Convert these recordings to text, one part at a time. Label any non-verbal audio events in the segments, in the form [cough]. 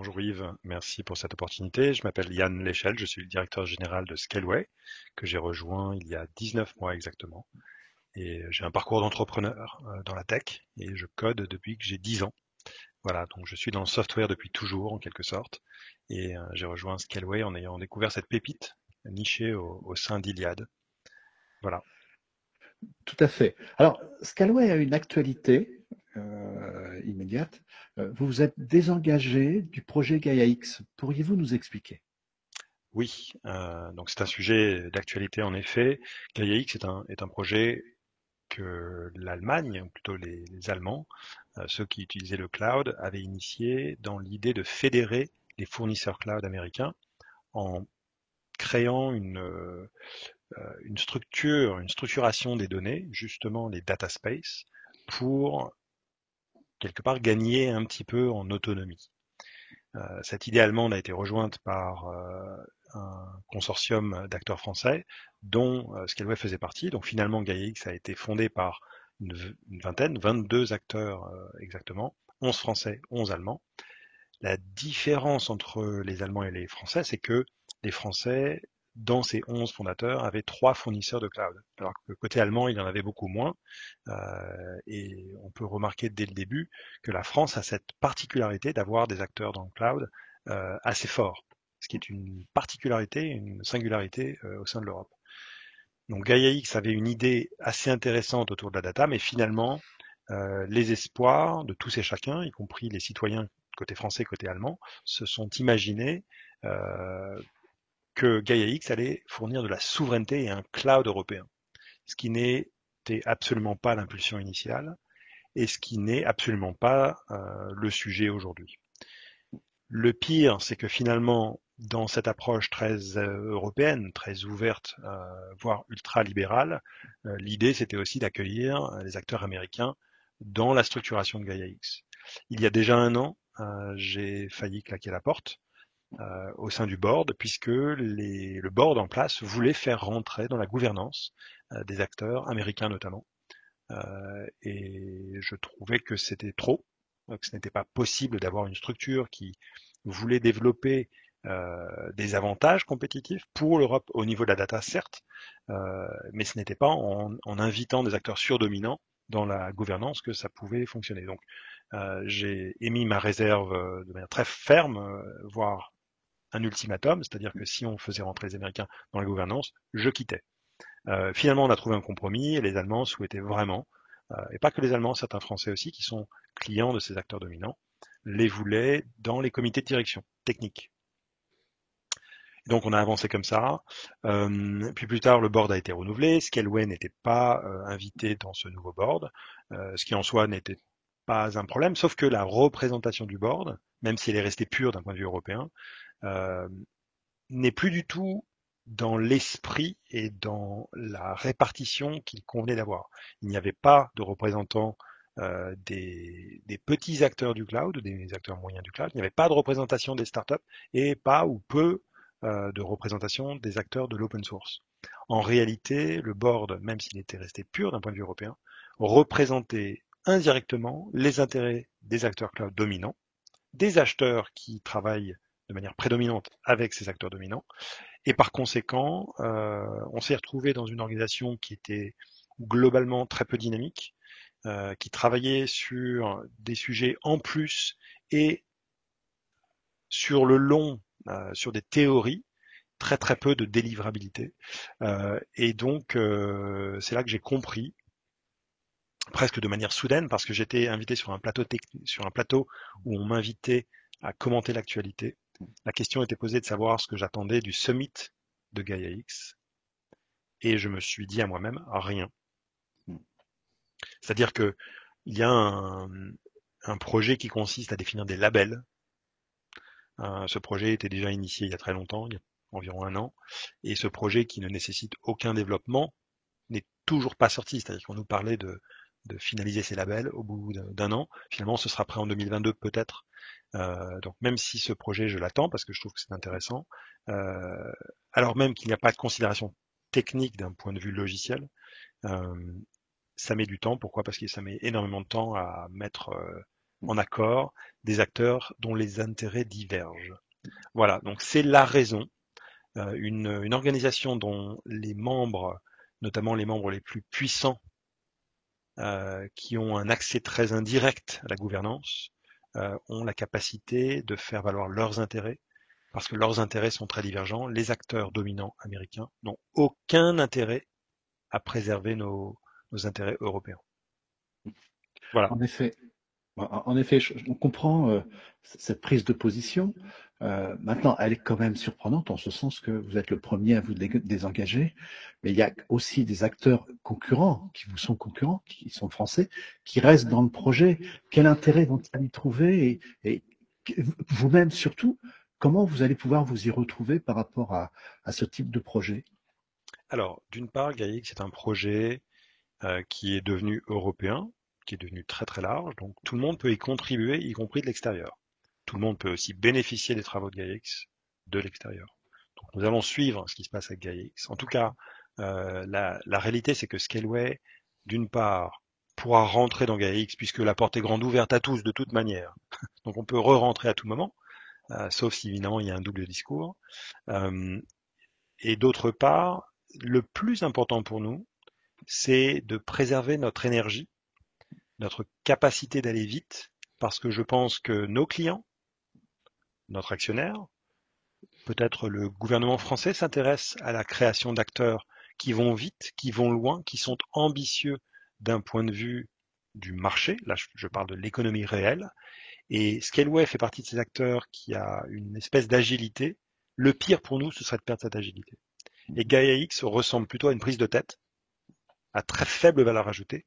bonjour Yves, merci pour cette opportunité. Je m'appelle Yann Léchelle, je suis le directeur général de Scaleway, que j'ai rejoint il y a 19 mois exactement. Et j'ai un parcours d'entrepreneur euh, dans la tech et je code depuis que j'ai 10 ans. Voilà, donc je suis dans le software depuis toujours en quelque sorte. Et euh, j'ai rejoint Scaleway en ayant découvert cette pépite nichée au, sein d'Iliad. Voilà. Tout à fait. Alors, Scaleway a une actualité euh, immédiate. Euh, vous vous êtes désengagé du projet Gaia X. Pourriez-vous nous expliquer? Oui, euh, donc c'est un sujet d'actualité en effet. Gaia X est un, est un projet que l'Allemagne, ou plutôt les, Allemands, ceux qui utilisaient le cloud, avaient initié dans l'idée de fédérer les fournisseurs cloud américains en créant une, une structure, une structuration des données, justement les data space, pour quelque part gagner un petit peu en autonomie. Euh, cette idée allemande a été rejointe par euh, un consortium d'acteurs français dont euh, Scaleway faisait partie. Donc finalement, GaiaX a été fondé par une, une vingtaine, 22 acteurs euh, exactement, 11 français, 11 allemands. La différence entre les Allemands et les Français, c'est que les Français dans ces 11 fondateurs, avait trois fournisseurs de cloud. Alors que côté allemand, il y en avait beaucoup moins. Euh, et on peut remarquer dès le début que la France a cette particularité d'avoir des acteurs dans le cloud euh, assez forts, ce qui est une particularité, une singularité euh, au sein de l'Europe. Donc GaiaX avait une idée assez intéressante autour de la data, mais finalement, les espoirs de tous et chacun, y compris les citoyens côté français, côté allemand, se sont imaginés que GaiaX allait fournir de la souveraineté et un cloud européen, ce qui n'était absolument pas l'impulsion initiale et ce qui n'est absolument pas euh, le sujet aujourd'hui. Le pire, c'est que finalement, dans cette approche très euh, européenne, très ouverte, euh, voire ultra-libérale, l'idée c'était aussi d'accueillir les acteurs américains dans la structuration de GaiaX. Il y a déjà un an, j'ai failli claquer la porte euh, au sein du board, puisque les, le board en place voulait faire rentrer dans la gouvernance euh, des acteurs américains notamment. Euh, et je trouvais que c'était trop, que ce n'était pas possible d'avoir une structure qui voulait développer des avantages compétitifs pour l'Europe au niveau de la data, certes, mais ce n'était pas en, en, invitant des acteurs surdominants dans la gouvernance que ça pouvait fonctionner. Donc, j'ai émis ma réserve de manière très ferme, voire un ultimatum, c'est-à-dire que si on faisait rentrer les Américains dans la gouvernance, je quittais. Euh, finalement, on a trouvé un compromis et les Allemands souhaitaient vraiment, euh, et pas que les Allemands, certains Français aussi, qui sont clients de ces acteurs dominants, les voulaient dans les comités de direction techniques. Donc on a avancé comme ça. Euh, puis plus tard, le board a été renouvelé. Scaleway n'était pas invité dans ce nouveau board, ce qui en soi n'était pas un problème, sauf que la représentation du board, même si elle est restée pure d'un point de vue européen, n'est plus du tout dans l'esprit et dans la répartition qu'il convenait d'avoir. Il n'y avait pas de représentants euh, des, petits acteurs du cloud, des acteurs moyens du cloud. Il n'y avait pas de représentation des startups et pas ou peu euh, de représentation des acteurs de l'open source. En réalité, le board, même s'il était resté pur d'un point de vue européen, représentait indirectement les intérêts des acteurs cloud dominants, des acheteurs qui travaillent de manière prédominante avec ces acteurs dominants. Et par conséquent, euh, on s'est retrouvé dans une organisation qui était globalement très peu dynamique, euh, qui travaillait sur des sujets en plus et sur le long, euh, sur des théories, très très peu de délivrabilité. et donc, c'est là que j'ai compris presque de manière soudaine parce que j'étais invité sur un plateau sur un plateau où on m'invitait à commenter l'actualité la question était posée de savoir ce que j'attendais du summit de Gaia X. Et je me suis dit à moi-même, rien. C'est-à-dire que il y a un, projet qui consiste à définir des labels. Euh, ce projet était déjà initié il y a très longtemps, il y a environ un an, et ce projet qui ne nécessite aucun développement n'est toujours pas sorti. C'est-à-dire qu'on nous parlait de, de finaliser ces labels au bout d'un an. Finalement, ce sera prêt en 2022 peut-être. Euh, donc même si ce projet, je l'attends parce que je trouve que c'est intéressant, euh, alors même qu'il n'y a pas de considération technique d'un point de vue logiciel, euh, ça met du temps. Pourquoi? Parce que ça met énormément de temps à mettre en accord des acteurs dont les intérêts divergent. Voilà, donc c'est la raison. Une, organisation dont les membres, notamment les membres les plus puissants, qui ont un accès très indirect à la gouvernance, euh, ont la capacité de faire valoir leurs intérêts, parce que leurs intérêts sont très divergents. Les acteurs dominants américains n'ont aucun intérêt à préserver nos, intérêts européens. Voilà. En effet, on comprend euh, cette prise de position. Euh, maintenant, elle est quand même surprenante en ce sens que vous êtes le premier à vous désengager, mais il y a aussi des acteurs concurrents qui vous sont concurrents, qui sont français, qui restent dans le projet. Quel intérêt vont-ils y trouver et, vous-même surtout, comment vous allez pouvoir vous y retrouver par rapport à, ce type de projet? Alors, d'une part, Gaïc, c'est un projet euh, qui est devenu européen, qui est devenu très très large, donc tout le monde peut y contribuer, y compris de l'extérieur. Tout le monde peut aussi bénéficier des travaux de GaiaX de l'extérieur. Donc nous allons suivre ce qui se passe avec GaiaX. En tout cas, euh, la, réalité c'est que Scaleway, d'une part, pourra rentrer dans GaiaX puisque la porte est grande ouverte à tous de toute manière. [laughs] Donc on peut re-rentrer à tout moment, euh, sauf si évidemment il y a un double discours. Euh, et d'autre part, le plus important pour nous, c'est de préserver notre énergie notre capacité d'aller vite, parce que je pense que nos clients, notre actionnaire, peut-être le gouvernement français s'intéresse à la création d'acteurs qui vont vite, qui vont loin, qui sont ambitieux d'un point de vue du marché. Là, je parle de l'économie réelle. Et Scaleway fait partie de ces acteurs qui a une espèce d'agilité. Le pire pour nous, ce serait de perdre cette agilité. Et Gaia X ressemble plutôt à une prise de tête, à très faible valeur ajoutée,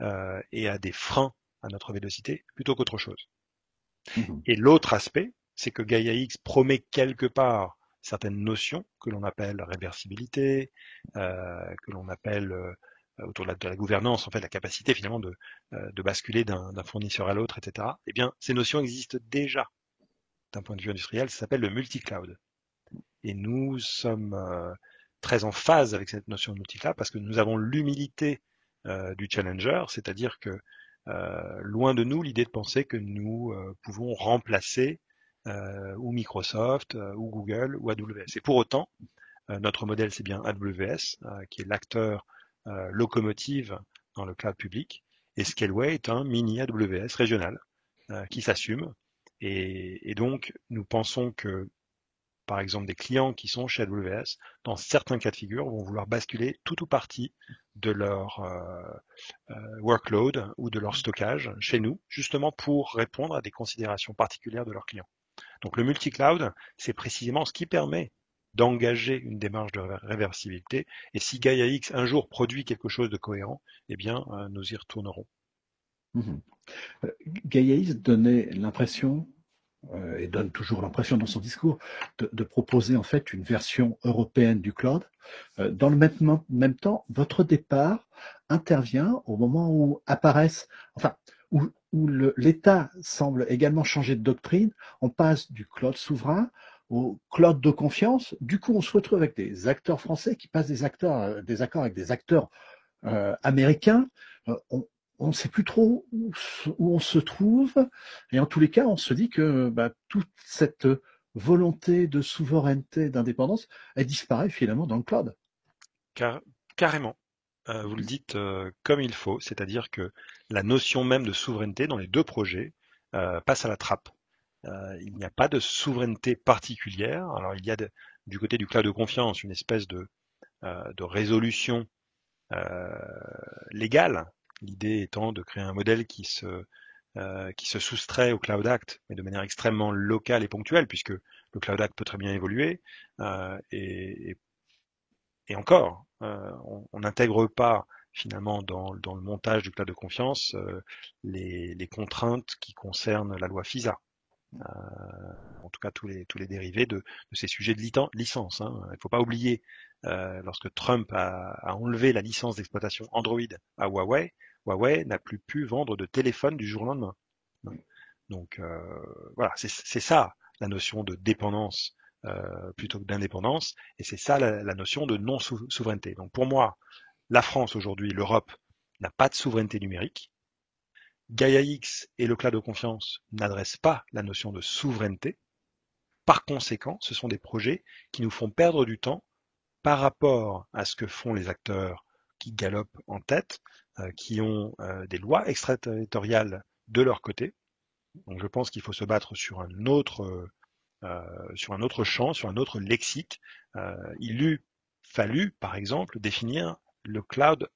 euh, et à des freins à notre vélocité plutôt qu'autre chose. Mmh et l'autre aspect, c'est que Gaia X promet quelque part certaines notions que l'on appelle réversibilité, euh, que l'on appelle euh, autour de la, gouvernance, en fait, la capacité finalement de, euh, de basculer d'un fournisseur à l'autre, etc. Eh bien, ces notions existent déjà d'un point de vue industriel. Ça s'appelle le multi-cloud. Et nous sommes euh, très en phase avec cette notion de multi-cloud parce que nous avons l'humilité euh, du challenger, c'est-à-dire que euh, loin de nous l'idée de penser que nous euh, pouvons remplacer ou Microsoft ou Google ou AWS. Et pour autant, notre modèle c'est bien AWS qui est l'acteur locomotive dans le cloud public et Scaleway est un mini AWS régional qui s'assume et, donc nous pensons que par exemple des clients qui sont chez AWS, dans certains cas de figure, vont vouloir basculer tout ou partie de leur euh, euh, workload ou de leur stockage chez nous, justement pour répondre à des considérations particulières de leurs clients. Donc le multi-cloud, c'est précisément ce qui permet d'engager une démarche de réversibilité. Et si Gaia X un jour produit quelque chose de cohérent, eh bien, euh, nous y retournerons. Mmh Gaia X donnait l'impression euh, et donne toujours l'impression dans son discours de, proposer en fait une version européenne du cloud. Euh, dans le même, même temps, votre départ intervient au moment où apparaissent, enfin, où, où l'État semble également changer de doctrine. On passe du cloud souverain au cloud de confiance. Du coup, on se retrouve avec des acteurs français qui passent des acteurs, euh, des accords avec des acteurs euh, américains. On ne sait plus trop où, on se trouve. Et en tous les cas, on se dit que bah, toute cette volonté de souveraineté, d'indépendance, elle disparaît finalement dans le cloud. Car, carrément. Euh, vous le dites euh, comme il faut, c'est-à-dire que la notion même de souveraineté dans les deux projets euh, passe à la trappe. il n'y a pas de souveraineté particulière. Alors il y a du côté du cloud de confiance une espèce de résolution légale L'idée étant de créer un modèle qui se, euh, qui se soustrait au Cloud Act, mais de manière extrêmement locale et ponctuelle, puisque le Cloud Act peut très bien évoluer. Euh, et, encore, euh, on n'intègre pas finalement dans, dans, le montage du cloud de confiance les, contraintes qui concernent la loi FISA. En tout cas tous les, tous les dérivés de, de ces sujets de licence. Hein. Il ne faut pas oublier, lorsque Trump a, a, enlevé la licence d'exploitation Android à Huawei, Huawei n'a plus pu vendre de téléphone du jour au lendemain. Donc euh, voilà, c'est ça la notion de dépendance euh, plutôt que d'indépendance, et c'est ça la, notion de non-souveraineté. Donc pour moi, la France aujourd'hui, l'Europe n'a pas de souveraineté numérique, Gaia X et le cloud de confiance n'adressent pas la notion de souveraineté. Par conséquent, ce sont des projets qui nous font perdre du temps par rapport à ce que font les acteurs qui galopent en tête, euh, qui ont euh, des lois extraterritoriales de leur côté. Donc je pense qu'il faut se battre sur un autre euh, sur un autre champ, sur un autre lexique. il eût fallu, par exemple, définir le cloud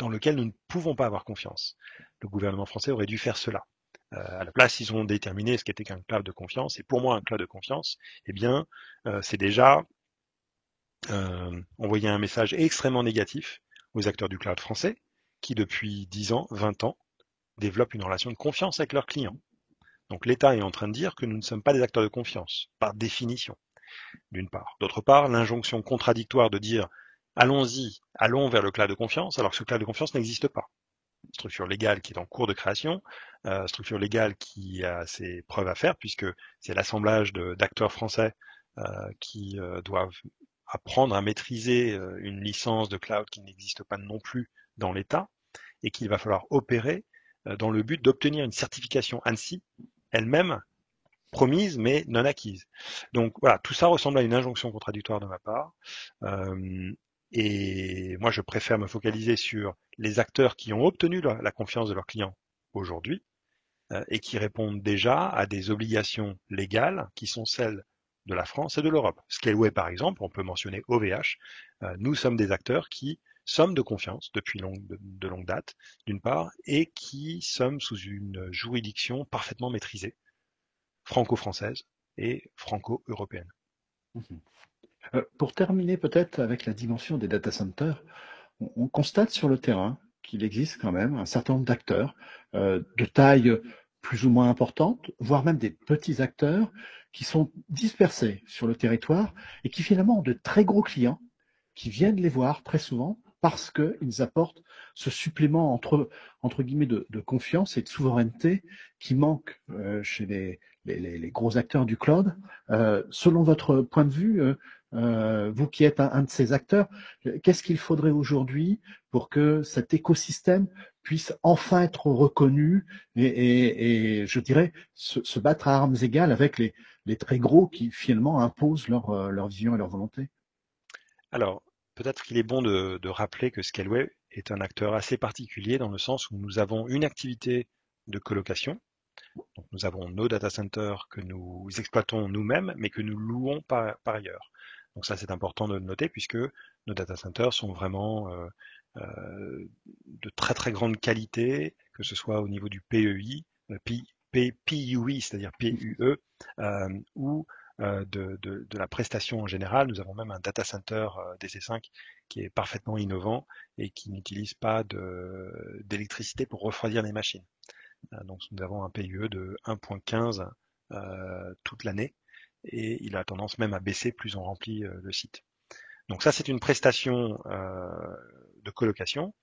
dans lequel nous ne pouvons pas avoir confiance. Le gouvernement français aurait dû faire cela. Euh, à la place, ils ont déterminé ce qu'était qu'un cloud de confiance. Et pour moi, un cloud de confiance, eh bien, euh, c'est déjà euh, envoyer un message extrêmement négatif aux acteurs du cloud français, qui depuis 10 ans, 20 ans, développent une relation de confiance avec leurs clients. Donc l'État est en train de dire que nous ne sommes pas des acteurs de confiance, par définition, d'une part. D'autre part, l'injonction contradictoire de dire allons-y, allons vers le cloud de confiance, alors que ce cloud de confiance n'existe pas. Structure légale qui est en cours de création, euh, structure légale qui a ses preuves à faire, puisque c'est l'assemblage d'acteurs français euh, qui euh, doivent apprendre à maîtriser une licence de cloud qui n'existe pas non plus dans l'État, et qu'il va falloir opérer dans le but d'obtenir une certification ANSI, elle-même promise mais non acquise. Donc voilà, tout ça ressemble à une injonction contradictoire de ma part. Et moi, je préfère me focaliser sur les acteurs qui ont obtenu la, confiance de leurs clients aujourd'hui euh, et qui répondent déjà à des obligations légales qui sont celles de la France et de l'Europe. Scaleway, par exemple, on peut mentionner OVH. Euh, nous sommes des acteurs qui sommes de confiance depuis de, longue date, d'une part, et qui sommes sous une juridiction parfaitement maîtrisée, franco-française et franco-européenne. Mmh pour terminer peut-être avec la dimension des data centers, on, constate sur le terrain qu'il existe quand même un certain nombre d'acteurs euh, de taille plus ou moins importante, voire même des petits acteurs qui sont dispersés sur le territoire et qui finalement ont de très gros clients qui viennent les voir très souvent parce qu'ils apportent ce supplément entre, entre guillemets de, confiance et de souveraineté qui manque euh, chez les, les, gros acteurs du cloud. selon votre point de vue, euh, vous qui êtes un, de ces acteurs, qu'est-ce qu'il faudrait aujourd'hui pour que cet écosystème puisse enfin être reconnu et, je dirais se, battre à armes égales avec les, très gros qui finalement imposent leur, euh, vision et leur volonté? Alors, peut-être qu'il est bon de, rappeler que Scaleway est un acteur assez particulier dans le sens où nous avons une activité de colocation, nous avons nos data centers que nous exploitons nous-mêmes, mais que nous louons par ailleurs. Donc ça, c'est important de le noter puisque nos data centers sont vraiment euh, euh, de très très grande qualité, que ce soit au niveau du PEI, euh, PUI, c'est-à-dire PUE, ou de, de, la prestation en général. Nous avons même un data center DC5 qui est parfaitement innovant et qui n'utilise pas d'électricité pour refroidir les machines. donc nous avons un PUE de 1.15 toute l'année et il a tendance même à baisser plus on remplit euh, le site. Donc ça, c'est une prestation euh, de colocation.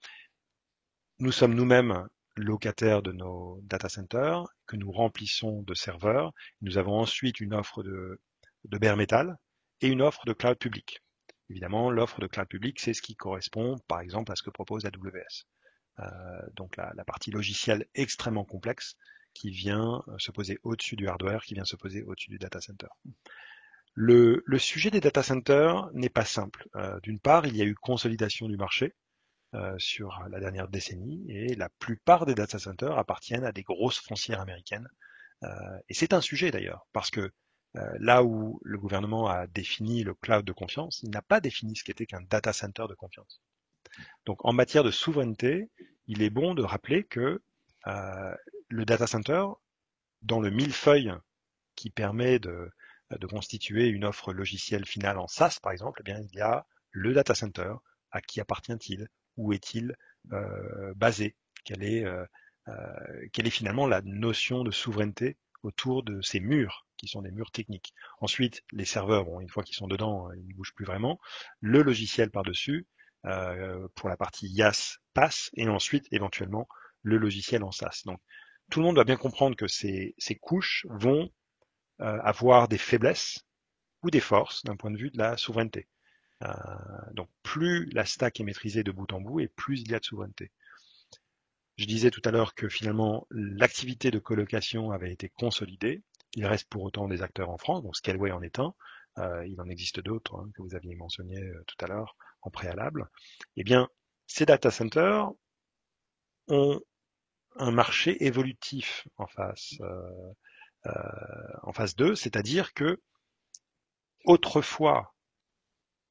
Nous sommes nous-mêmes locataires de nos data centers que nous remplissons de serveurs. Nous avons ensuite une offre de, de bare metal et une offre de cloud public. Évidemment, l'offre de cloud public, c'est ce qui correspond, par exemple, à ce que propose AWS. Euh, donc la, la, partie logicielle extrêmement complexe qui vient euh, se poser au-dessus du hardware, qui vient se poser au-dessus du data center. Le, sujet des data centers n'est pas simple. Euh, d'une part, il y a eu consolidation du marché euh, sur la dernière décennie et la plupart des data centers appartiennent à des grosses foncières américaines. et c'est un sujet d'ailleurs, parce que là où le gouvernement a défini le cloud de confiance, il n'a pas défini ce qu'était qu'un data center de confiance. Donc en matière de souveraineté, il est bon de rappeler que le data center, dans le millefeuille qui permet de, constituer une offre logicielle finale en SaaS, par exemple, eh bien, il y a le data center. À qui appartient-il Où est-il euh, basé quelle est, euh, euh, quelle est finalement la notion de souveraineté autour de ces murs qui sont des murs techniques. Ensuite, les serveurs, bon, une fois qu'ils sont dedans, ils ne bougent plus vraiment. Le logiciel par-dessus, pour la partie IaaS passe, et ensuite, éventuellement, le logiciel en SaaS. Donc, tout le monde doit bien comprendre que ces, couches vont euh, avoir des faiblesses ou des forces d'un point de vue de la souveraineté. Euh, donc plus la stack est maîtrisée de bout en bout et plus il y a de souveraineté. Je disais tout à l'heure que finalement l'activité de colocation avait été consolidée. Il reste pour autant des acteurs en France, donc Scaleway en est un. Euh, il en existe d'autres hein, que vous aviez mentionné euh, tout à l'heure en préalable. Eh bien, ces data centers ont un marché évolutif en face, euh, en face d'eux, c'est-à-dire que autrefois,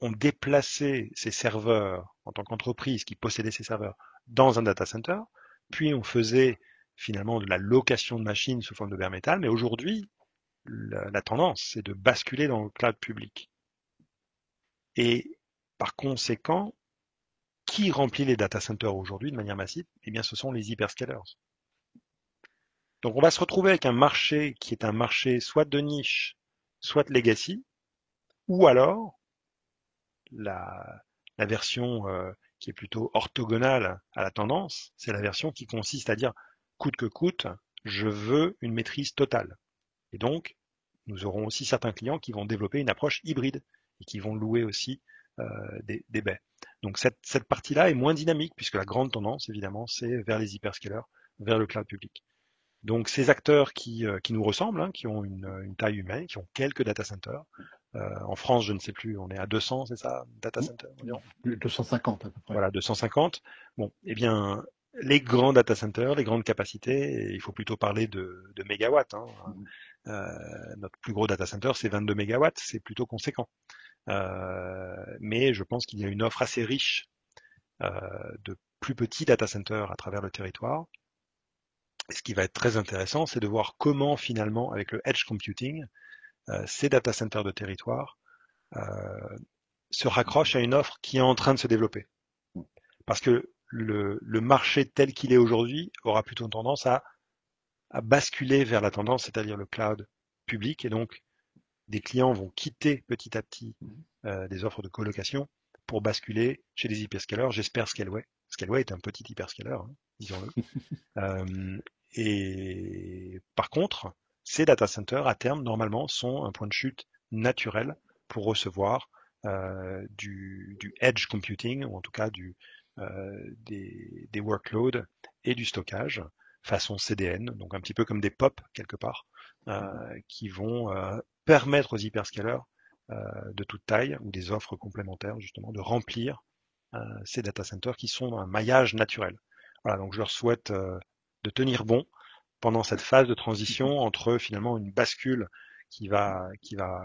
on déplaçait ces serveurs en tant qu'entreprise qui possédait ces serveurs dans un data center, puis on faisait finalement de la location de machines sous forme de bare metal, mais aujourd'hui, la, tendance, c'est de basculer dans le cloud public. Et par conséquent, qui remplit les data centers aujourd'hui de manière massive Eh bien, ce sont les hyperscalers. Donc, on va se retrouver avec un marché qui est un marché soit de niche, soit de legacy, ou alors la, version euh, qui est plutôt orthogonale à la tendance, c'est la version qui consiste à dire coûte que coûte, je veux une maîtrise totale. Et donc, nous aurons aussi certains clients qui vont développer une approche hybride et qui vont louer aussi euh, des, baies. Donc cette, cette partie-là est moins dynamique puisque la grande tendance, évidemment, c'est vers les hyperscalers, vers le cloud public. Donc ces acteurs qui, euh, qui nous ressemblent, hein, qui ont une, une, taille humaine, qui ont quelques data centers. Euh, en France, je ne sais plus, on est à 200, c'est ça, data centers 250 à peu près. Voilà, 250. Bon, eh bien, les grands data centers, les grandes capacités, il faut plutôt parler de, de mégawatts. Hein. Euh, notre plus gros data center, c'est 22 mégawatts, c'est plutôt conséquent. Euh, mais je pense qu'il y a une offre assez riche euh, de plus petits data centers à travers le territoire. ce qui va être très intéressant, c'est de voir comment finalement, avec le edge computing, ces data centers de territoire se raccrochent à une offre qui est en train de se développer. Parce que le, le marché tel qu'il est aujourd'hui aura plutôt tendance à à basculer vers la tendance, c'est-à-dire le cloud public. Et donc, des clients vont quitter petit à petit mhm. euh, des offres de colocation pour basculer chez des hyperscalers. J'espère Scaleway. Scaleway est un petit hyperscaler, hein, disons-le. [laughs] euh, et par contre, ces data centers, à terme, normalement, sont un point de chute naturel pour recevoir euh, du, du, edge computing, ou en tout cas du, euh, des, des workloads et du stockage façon CDN, donc un petit peu comme des POP quelque part, euh, qui vont euh, permettre aux hyperscalers euh, de toute taille ou des offres complémentaires justement de remplir ces data centers qui sont un maillage naturel. Voilà, donc je leur souhaite de tenir bon pendant cette phase de transition entre finalement une bascule qui va, qui va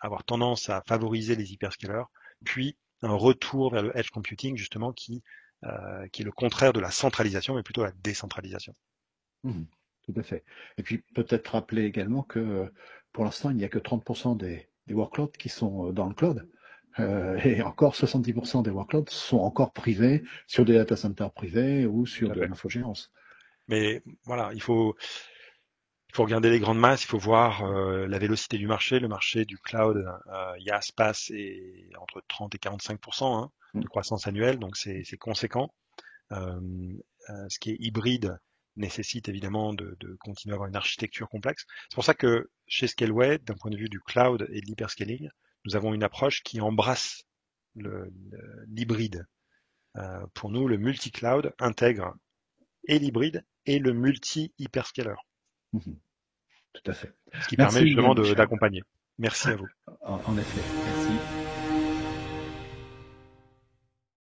avoir tendance à favoriser les hyperscalers, puis un retour vers le edge computing justement qui euh, qui est le contraire de la centralisation, mais plutôt la décentralisation. Mmh, tout à fait. Et puis peut-être rappeler également que pour l'instant, il n'y a que 30% des, des, workloads qui sont euh, dans le cloud. Euh, et encore 70% des workloads sont encore privés sur des data centers privés ou sur de l'infogérance. Mais voilà, il faut, il faut regarder les grandes masses, il faut voir euh, la vélocité du marché. Le marché du cloud, euh, IaaS, PaaS est entre 30 et 45% hein, de mm. croissance annuelle, donc c'est conséquent. Euh, ce qui est hybride nécessite évidemment de, de, continuer à avoir une architecture complexe. C'est pour ça que chez Scaleway, d'un point de vue du cloud et de l'hyperscaling, nous avons une approche qui embrasse l'hybride. Euh, pour nous, le multi-cloud intègre et l'hybride et le multi-hyperscaler. Mm-hmm. Tout à fait. Ce qui permet justement d'accompagner. Merci à vous. En effet, merci.